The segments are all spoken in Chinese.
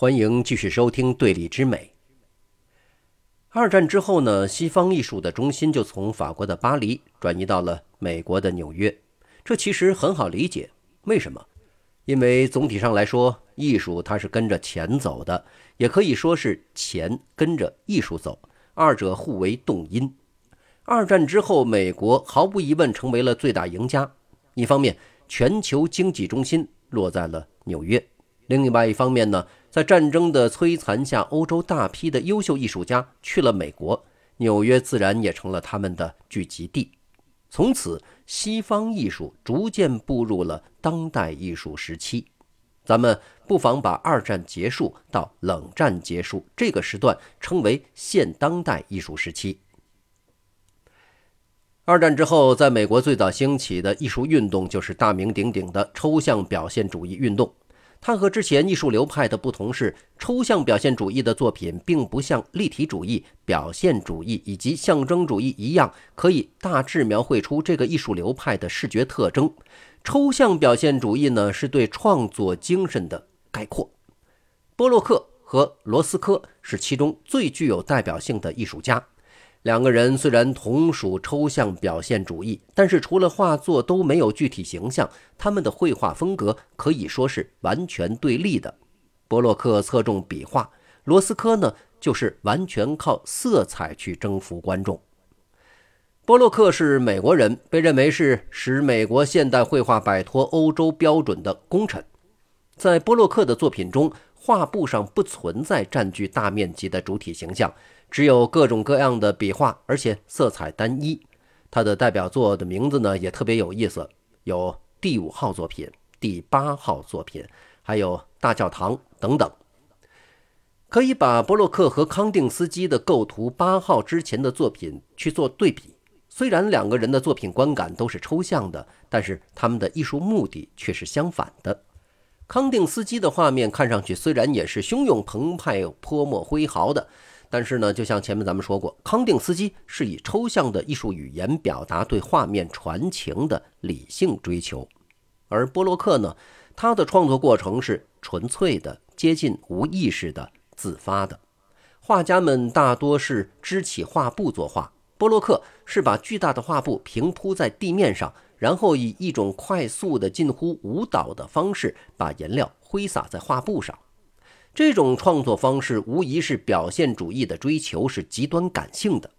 欢迎继续收听《对立之美》。二战之后呢，西方艺术的中心就从法国的巴黎转移到了美国的纽约。这其实很好理解，为什么？因为总体上来说，艺术它是跟着钱走的，也可以说是钱跟着艺术走，二者互为动因。二战之后，美国毫无疑问成为了最大赢家。一方面，全球经济中心落在了纽约；另外一方面呢？在战争的摧残下，欧洲大批的优秀艺术家去了美国，纽约自然也成了他们的聚集地。从此，西方艺术逐渐步入了当代艺术时期。咱们不妨把二战结束到冷战结束这个时段称为现当代艺术时期。二战之后，在美国最早兴起的艺术运动就是大名鼎鼎的抽象表现主义运动。它和之前艺术流派的不同是，抽象表现主义的作品并不像立体主义、表现主义以及象征主义一样，可以大致描绘出这个艺术流派的视觉特征。抽象表现主义呢，是对创作精神的概括。波洛克和罗斯科是其中最具有代表性的艺术家。两个人虽然同属抽象表现主义，但是除了画作都没有具体形象。他们的绘画风格可以说是完全对立的。波洛克侧重笔画，罗斯科呢就是完全靠色彩去征服观众。波洛克是美国人，被认为是使美国现代绘画摆脱欧洲标准的功臣。在波洛克的作品中，画布上不存在占据大面积的主体形象。只有各种各样的笔画，而且色彩单一。他的代表作的名字呢也特别有意思，有第五号作品、第八号作品，还有大教堂等等。可以把波洛克和康定斯基的构图八号之前的作品去做对比。虽然两个人的作品观感都是抽象的，但是他们的艺术目的却是相反的。康定斯基的画面看上去虽然也是汹涌澎湃、泼墨挥毫的。但是呢，就像前面咱们说过，康定斯基是以抽象的艺术语言表达对画面传情的理性追求，而波洛克呢，他的创作过程是纯粹的、接近无意识的、自发的。画家们大多是支起画布作画，波洛克是把巨大的画布平铺在地面上，然后以一种快速的、近乎舞蹈的方式把颜料挥洒在画布上。这种创作方式无疑是表现主义的追求，是极端感性的。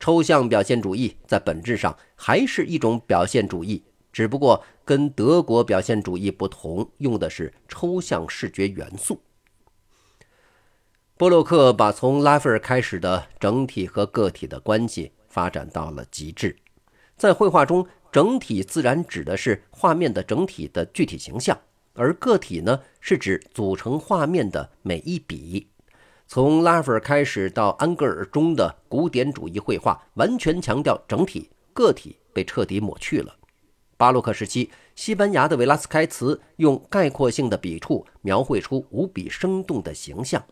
抽象表现主义在本质上还是一种表现主义，只不过跟德国表现主义不同，用的是抽象视觉元素。波洛克把从拉斐尔开始的整体和个体的关系发展到了极致，在绘画中，整体自然指的是画面的整体的具体形象。而个体呢，是指组成画面的每一笔。从拉斐尔开始到安格尔中的古典主义绘画，完全强调整体，个体被彻底抹去了。巴洛克时期，西班牙的维拉斯开茨用概括性的笔触描绘出无比生动的形象，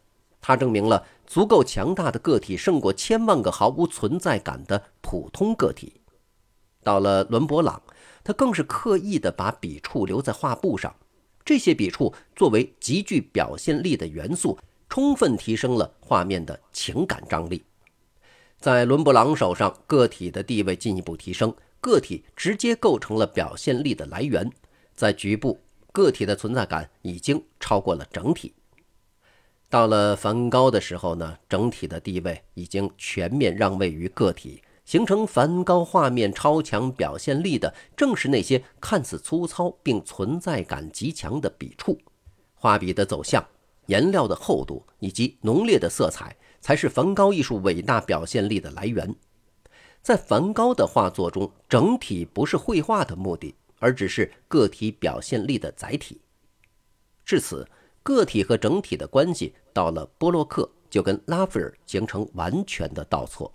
他证明了足够强大的个体胜过千万个毫无存在感的普通个体。到了伦勃朗，他更是刻意的把笔触留在画布上。这些笔触作为极具表现力的元素，充分提升了画面的情感张力。在伦勃朗手上，个体的地位进一步提升，个体直接构成了表现力的来源。在局部，个体的存在感已经超过了整体。到了梵高的时候呢，整体的地位已经全面让位于个体。形成梵高画面超强表现力的，正是那些看似粗糙并存在感极强的笔触。画笔的走向、颜料的厚度以及浓烈的色彩，才是梵高艺术伟大表现力的来源。在梵高的画作中，整体不是绘画的目的，而只是个体表现力的载体。至此，个体和整体的关系到了波洛克，就跟拉斐尔形成完全的倒错。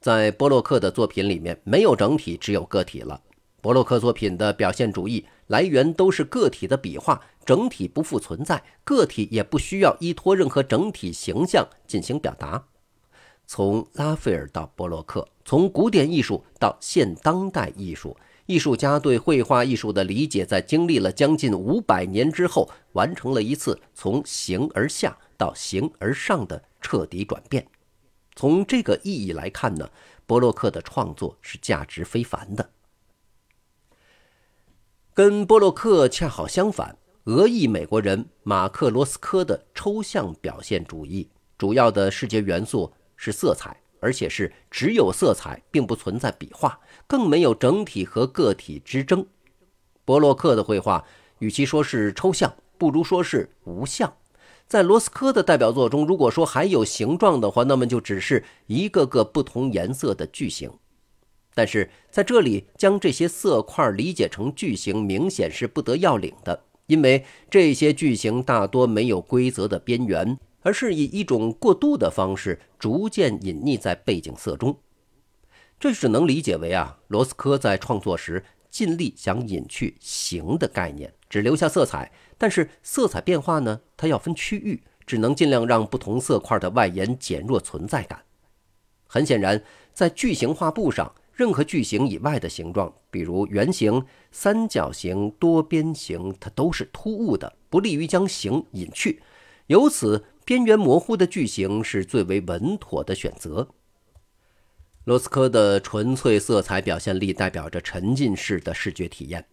在波洛克的作品里面，没有整体，只有个体了。波洛克作品的表现主义来源都是个体的笔画，整体不复存在，个体也不需要依托任何整体形象进行表达。从拉斐尔到波洛克，从古典艺术到现当代艺术，艺术家对绘画艺术的理解，在经历了将近五百年之后，完成了一次从形而下到形而上的彻底转变。从这个意义来看呢，波洛克的创作是价值非凡的。跟波洛克恰好相反，俄裔美国人马克罗斯科的抽象表现主义主要的视觉元素是色彩，而且是只有色彩，并不存在笔画，更没有整体和个体之争。波洛克的绘画与其说是抽象，不如说是无相。在罗斯科的代表作中，如果说还有形状的话，那么就只是一个个不同颜色的巨型。但是在这里将这些色块理解成巨型，明显是不得要领的，因为这些巨型大多没有规则的边缘，而是以一种过渡的方式逐渐隐匿在背景色中。这只能理解为啊，罗斯科在创作时尽力想隐去形的概念，只留下色彩。但是色彩变化呢？它要分区域，只能尽量让不同色块的外延减弱存在感。很显然，在巨型画布上，任何矩形以外的形状，比如圆形、三角形、多边形，它都是突兀的，不利于将形隐去。由此，边缘模糊的巨型是最为稳妥的选择。罗斯科的纯粹色彩表现力代表着沉浸式的视觉体验。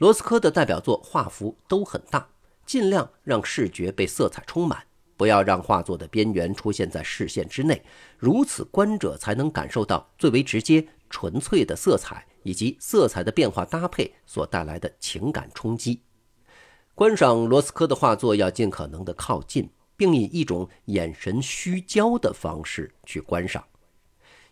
罗斯科的代表作画幅都很大，尽量让视觉被色彩充满，不要让画作的边缘出现在视线之内，如此观者才能感受到最为直接、纯粹的色彩以及色彩的变化搭配所带来的情感冲击。观赏罗斯科的画作要尽可能的靠近，并以一种眼神虚焦的方式去观赏。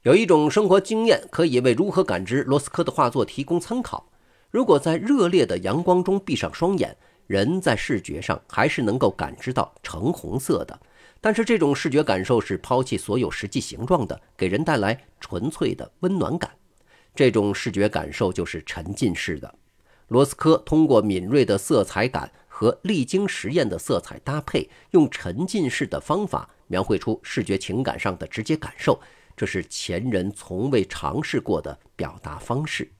有一种生活经验可以为如何感知罗斯科的画作提供参考。如果在热烈的阳光中闭上双眼，人在视觉上还是能够感知到橙红色的，但是这种视觉感受是抛弃所有实际形状的，给人带来纯粹的温暖感。这种视觉感受就是沉浸式的。罗斯科通过敏锐的色彩感和历经实验的色彩搭配，用沉浸式的方法描绘出视觉情感上的直接感受，这是前人从未尝试过的表达方式。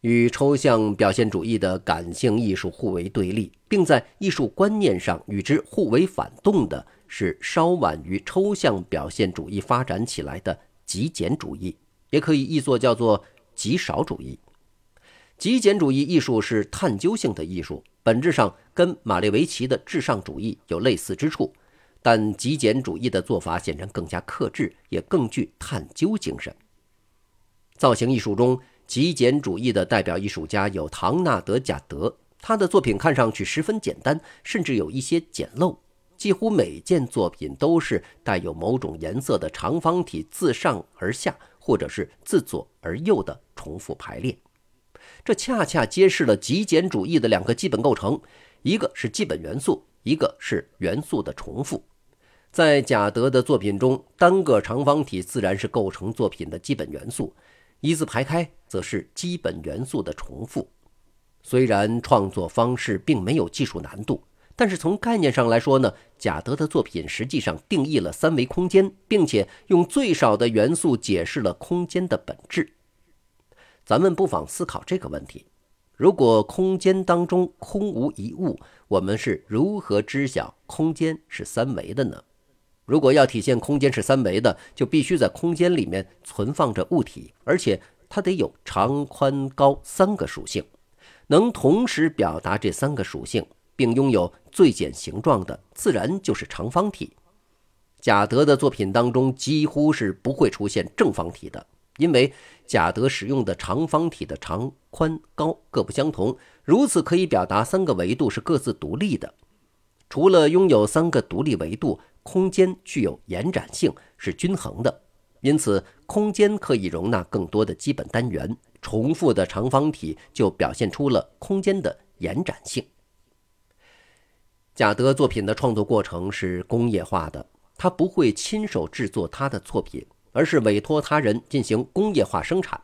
与抽象表现主义的感性艺术互为对立，并在艺术观念上与之互为反动的是稍晚于抽象表现主义发展起来的极简主义，也可以译作叫做极少主义。极简主义艺术是探究性的艺术，本质上跟马列维奇的至上主义有类似之处，但极简主义的做法显然更加克制，也更具探究精神。造型艺术中。极简主义的代表艺术家有唐纳德·贾德，他的作品看上去十分简单，甚至有一些简陋。几乎每件作品都是带有某种颜色的长方体，自上而下，或者是自左而右的重复排列。这恰恰揭示了极简主义的两个基本构成：一个是基本元素，一个是元素的重复。在贾德的作品中，单个长方体自然是构成作品的基本元素。一字排开，则是基本元素的重复。虽然创作方式并没有技术难度，但是从概念上来说呢，贾德的作品实际上定义了三维空间，并且用最少的元素解释了空间的本质。咱们不妨思考这个问题：如果空间当中空无一物，我们是如何知晓空间是三维的呢？如果要体现空间是三维的，就必须在空间里面存放着物体，而且它得有长、宽、高三个属性，能同时表达这三个属性，并拥有最简形状的，自然就是长方体。贾德的作品当中几乎是不会出现正方体的，因为贾德使用的长方体的长、宽、高各不相同，如此可以表达三个维度是各自独立的。除了拥有三个独立维度。空间具有延展性，是均衡的，因此空间可以容纳更多的基本单元。重复的长方体就表现出了空间的延展性。贾德作品的创作过程是工业化的，他不会亲手制作他的作品，而是委托他人进行工业化生产。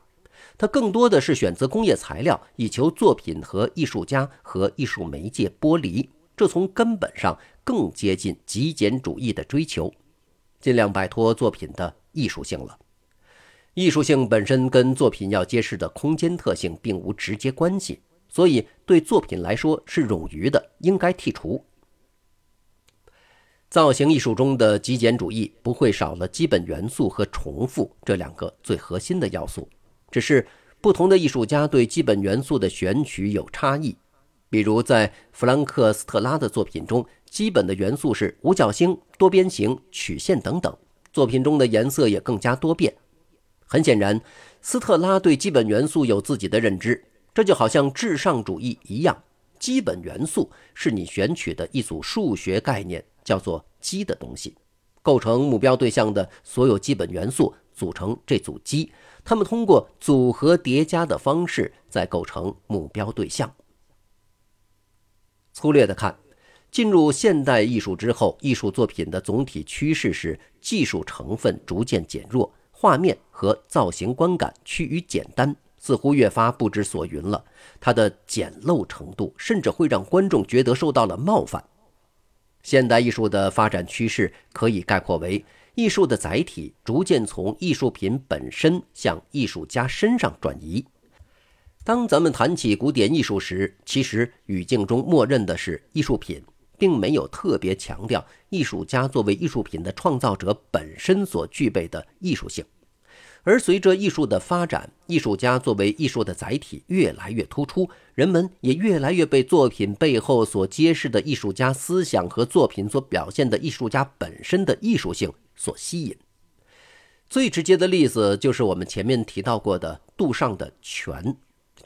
他更多的是选择工业材料，以求作品和艺术家和艺术媒介剥离。这从根本上更接近极简主义的追求，尽量摆脱作品的艺术性了。艺术性本身跟作品要揭示的空间特性并无直接关系，所以对作品来说是冗余的，应该剔除。造型艺术中的极简主义不会少了基本元素和重复这两个最核心的要素，只是不同的艺术家对基本元素的选取有差异。比如在弗兰克斯特拉的作品中，基本的元素是五角星、多边形、曲线等等，作品中的颜色也更加多变。很显然，斯特拉对基本元素有自己的认知，这就好像至上主义一样，基本元素是你选取的一组数学概念。叫做基的东西，构成目标对象的所有基本元素组成这组基，它们通过组合叠加的方式再构成目标对象。粗略的看，进入现代艺术之后，艺术作品的总体趋势是技术成分逐渐减弱，画面和造型观感趋于简单，似乎越发不知所云了。它的简陋程度甚至会让观众觉得受到了冒犯。现代艺术的发展趋势可以概括为：艺术的载体逐渐从艺术品本身向艺术家身上转移。当咱们谈起古典艺术时，其实语境中默认的是艺术品，并没有特别强调艺术家作为艺术品的创造者本身所具备的艺术性。而随着艺术的发展，艺术家作为艺术的载体越来越突出，人们也越来越被作品背后所揭示的艺术家思想和作品所表现的艺术家本身的艺术性所吸引。最直接的例子就是我们前面提到过的杜尚的《泉》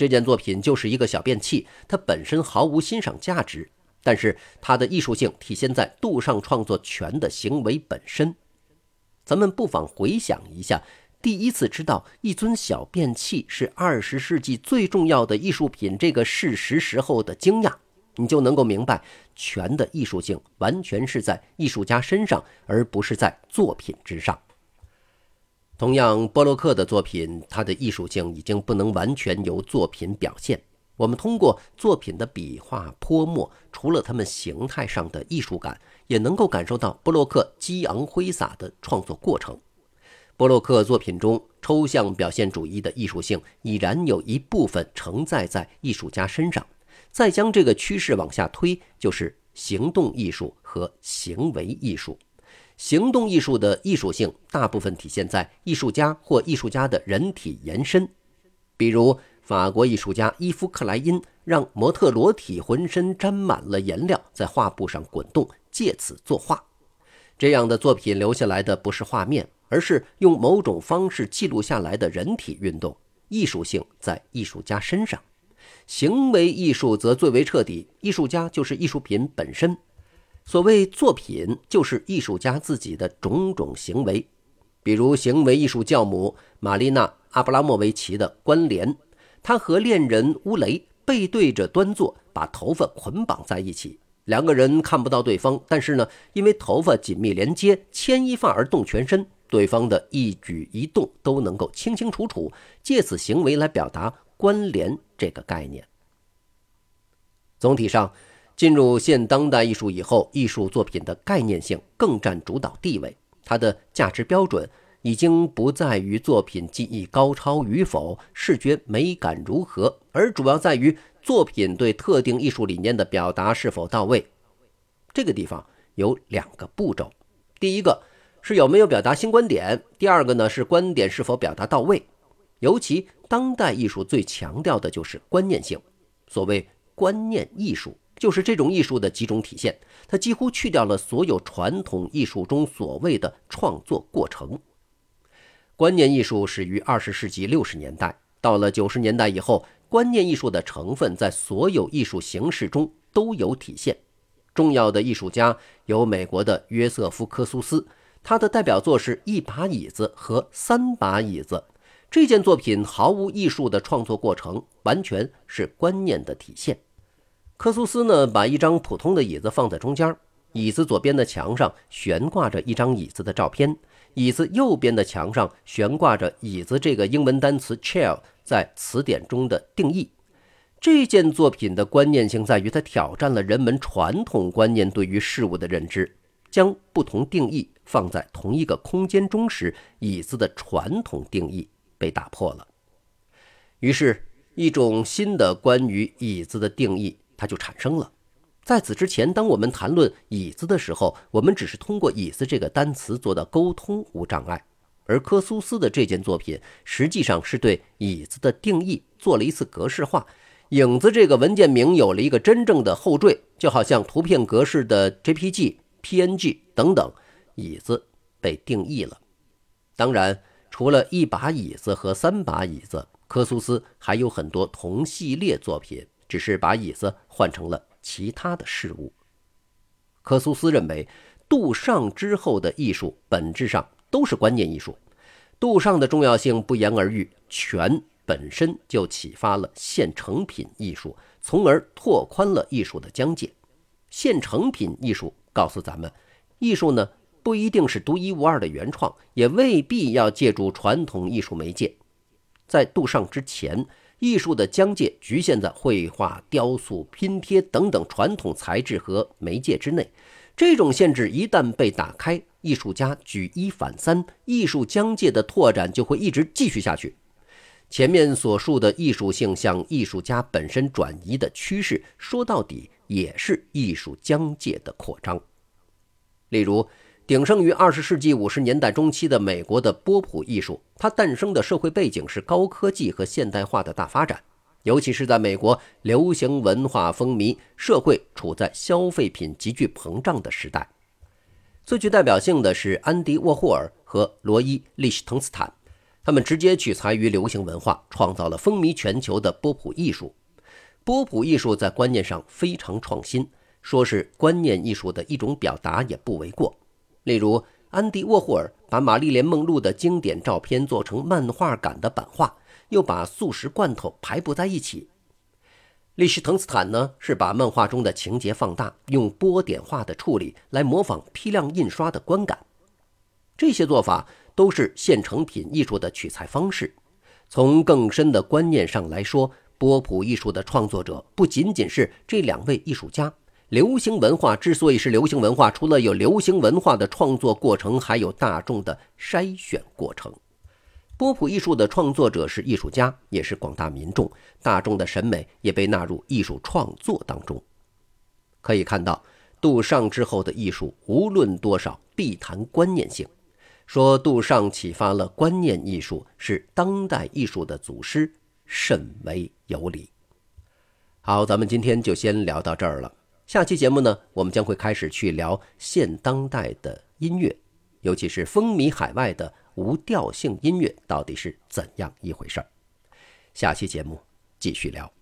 这件作品，就是一个小便器，它本身毫无欣赏价值，但是它的艺术性体现在杜尚创作泉的行为本身。咱们不妨回想一下。第一次知道一尊小便器是二十世纪最重要的艺术品这个事实时候的惊讶，你就能够明白，泉的艺术性完全是在艺术家身上，而不是在作品之上。同样，波洛克的作品，它的艺术性已经不能完全由作品表现。我们通过作品的笔画泼墨，除了它们形态上的艺术感，也能够感受到波洛克激昂挥洒的创作过程。波洛克作品中抽象表现主义的艺术性已然有一部分承载在艺术家身上，再将这个趋势往下推，就是行动艺术和行为艺术。行动艺术的艺术性大部分体现在艺术家或艺术家的人体延伸，比如法国艺术家伊夫·克莱因让模特裸体浑身沾满了颜料，在画布上滚动，借此作画。这样的作品留下来的不是画面。而是用某种方式记录下来的人体运动，艺术性在艺术家身上；行为艺术则最为彻底，艺术家就是艺术品本身。所谓作品，就是艺术家自己的种种行为。比如行为艺术教母玛丽娜·阿布拉莫维奇的关联，她和恋人乌雷背对着端坐，把头发捆绑在一起，两个人看不到对方，但是呢，因为头发紧密连接，牵一发而动全身。对方的一举一动都能够清清楚楚，借此行为来表达关联这个概念。总体上，进入现当代艺术以后，艺术作品的概念性更占主导地位，它的价值标准已经不在于作品技艺高超与否、视觉美感如何，而主要在于作品对特定艺术理念的表达是否到位。这个地方有两个步骤，第一个。是有没有表达新观点？第二个呢是观点是否表达到位？尤其当代艺术最强调的就是观念性。所谓观念艺术，就是这种艺术的几种体现。它几乎去掉了所有传统艺术中所谓的创作过程。观念艺术始于二十世纪六十年代，到了九十年代以后，观念艺术的成分在所有艺术形式中都有体现。重要的艺术家有美国的约瑟夫·科苏斯。他的代表作是一把椅子和三把椅子，这件作品毫无艺术的创作过程，完全是观念的体现。科苏斯呢，把一张普通的椅子放在中间，椅子左边的墙上悬挂着一张椅子的照片，椅子右边的墙上悬挂着椅子这个英文单词 chair 在词典中的定义。这件作品的观念性在于，它挑战了人们传统观念对于事物的认知，将不同定义。放在同一个空间中时，椅子的传统定义被打破了，于是，一种新的关于椅子的定义它就产生了。在此之前，当我们谈论椅子的时候，我们只是通过椅子这个单词做到沟通无障碍。而科苏斯的这件作品实际上是对椅子的定义做了一次格式化，影子这个文件名有了一个真正的后缀，就好像图片格式的 JPG、PNG 等等，椅子被定义了。当然，除了一把椅子和三把椅子，科苏斯还有很多同系列作品，只是把椅子换成了其他的事物。科苏斯认为，杜尚之后的艺术本质上。都是观念艺术，杜尚的重要性不言而喻。全本身就启发了现成品艺术，从而拓宽了艺术的疆界。现成品艺术告诉咱们，艺术呢不一定是独一无二的原创，也未必要借助传统艺术媒介。在杜尚之前，艺术的疆界局限在绘画、雕塑、拼贴等等传统材质和媒介之内。这种限制一旦被打开，艺术家举一反三，艺术疆界的拓展就会一直继续下去。前面所述的艺术性向艺术家本身转移的趋势，说到底也是艺术疆界的扩张。例如，鼎盛于二十世纪五十年代中期的美国的波普艺术，它诞生的社会背景是高科技和现代化的大发展。尤其是在美国，流行文化风靡，社会处在消费品急剧膨胀的时代。最具代表性的是安迪沃霍尔和罗伊利希滕斯坦，他们直接取材于流行文化，创造了风靡全球的波普艺术。波普艺术在观念上非常创新，说是观念艺术的一种表达也不为过。例如，安迪沃霍尔把玛丽莲梦露的经典照片做成漫画感的版画。又把素食罐头排布在一起。利什滕斯坦呢，是把漫画中的情节放大，用波点画的处理来模仿批量印刷的观感。这些做法都是现成品艺术的取材方式。从更深的观念上来说，波普艺术的创作者不仅仅是这两位艺术家。流行文化之所以是流行文化，除了有流行文化的创作过程，还有大众的筛选过程。波普艺术的创作者是艺术家，也是广大民众，大众的审美也被纳入艺术创作当中。可以看到，杜尚之后的艺术无论多少，必谈观念性。说杜尚启发了观念艺术，是当代艺术的祖师，甚为有理。好，咱们今天就先聊到这儿了。下期节目呢，我们将会开始去聊现当代的音乐，尤其是风靡海外的。无调性音乐到底是怎样一回事儿？下期节目继续聊。